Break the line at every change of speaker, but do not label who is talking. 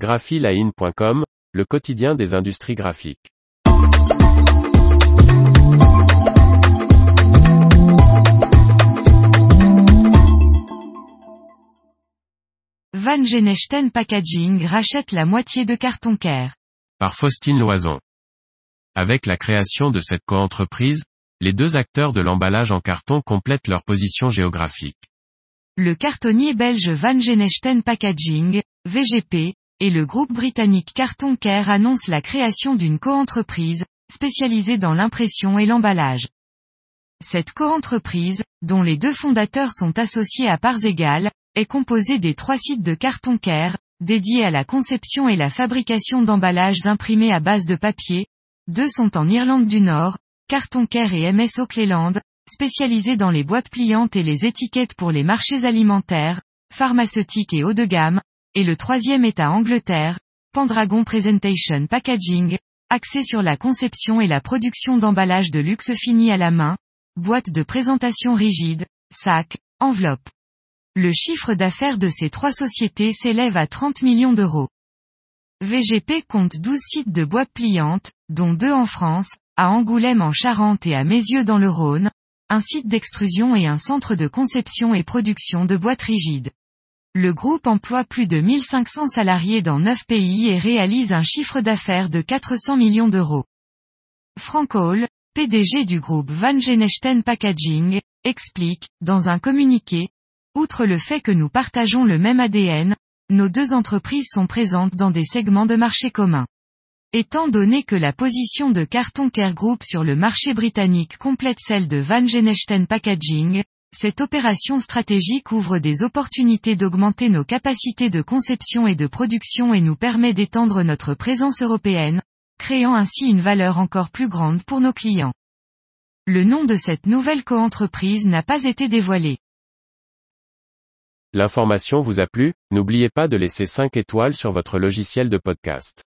graphiline.com, le quotidien des industries graphiques.
Van Genechten Packaging rachète la moitié de Carton Care.
Par Faustine Loison. Avec la création de cette coentreprise, les deux acteurs de l'emballage en carton complètent leur position géographique.
Le cartonnier belge Van Genechten Packaging, VGP, et le groupe britannique Carton Care annoncent la création d'une coentreprise, spécialisée dans l'impression et l'emballage. Cette coentreprise, dont les deux fondateurs sont associés à parts égales, est composée des trois sites de Carton Care, dédiés à la conception et la fabrication d'emballages imprimés à base de papier. Deux sont en Irlande du Nord, Carton Care et MS Auckland, spécialisés dans les boîtes pliantes et les étiquettes pour les marchés alimentaires, pharmaceutiques et haut de gamme, et le troisième est à Angleterre, Pendragon Presentation Packaging, axé sur la conception et la production d'emballages de luxe finis à la main, boîtes de présentation rigides, sacs, enveloppes. Le chiffre d'affaires de ces trois sociétés s'élève à 30 millions d'euros. VGP compte 12 sites de boîtes pliantes, dont deux en France, à Angoulême en Charente et à Mézieux dans le Rhône, un site d'extrusion et un centre de conception et production de boîtes rigides. Le groupe emploie plus de 1500 salariés dans 9 pays et réalise un chiffre d'affaires de 400 millions d'euros. Frank Hall, PDG du groupe Van Genechten Packaging, explique, dans un communiqué, Outre le fait que nous partageons le même ADN, nos deux entreprises sont présentes dans des segments de marché communs. Étant donné que la position de Carton Care Group sur le marché britannique complète celle de Van Genechten Packaging, cette opération stratégique ouvre des opportunités d'augmenter nos capacités de conception et de production et nous permet d'étendre notre présence européenne, créant ainsi une valeur encore plus grande pour nos clients. Le nom de cette nouvelle coentreprise n'a pas été dévoilé.
L'information vous a plu, n'oubliez pas de laisser 5 étoiles sur votre logiciel de podcast.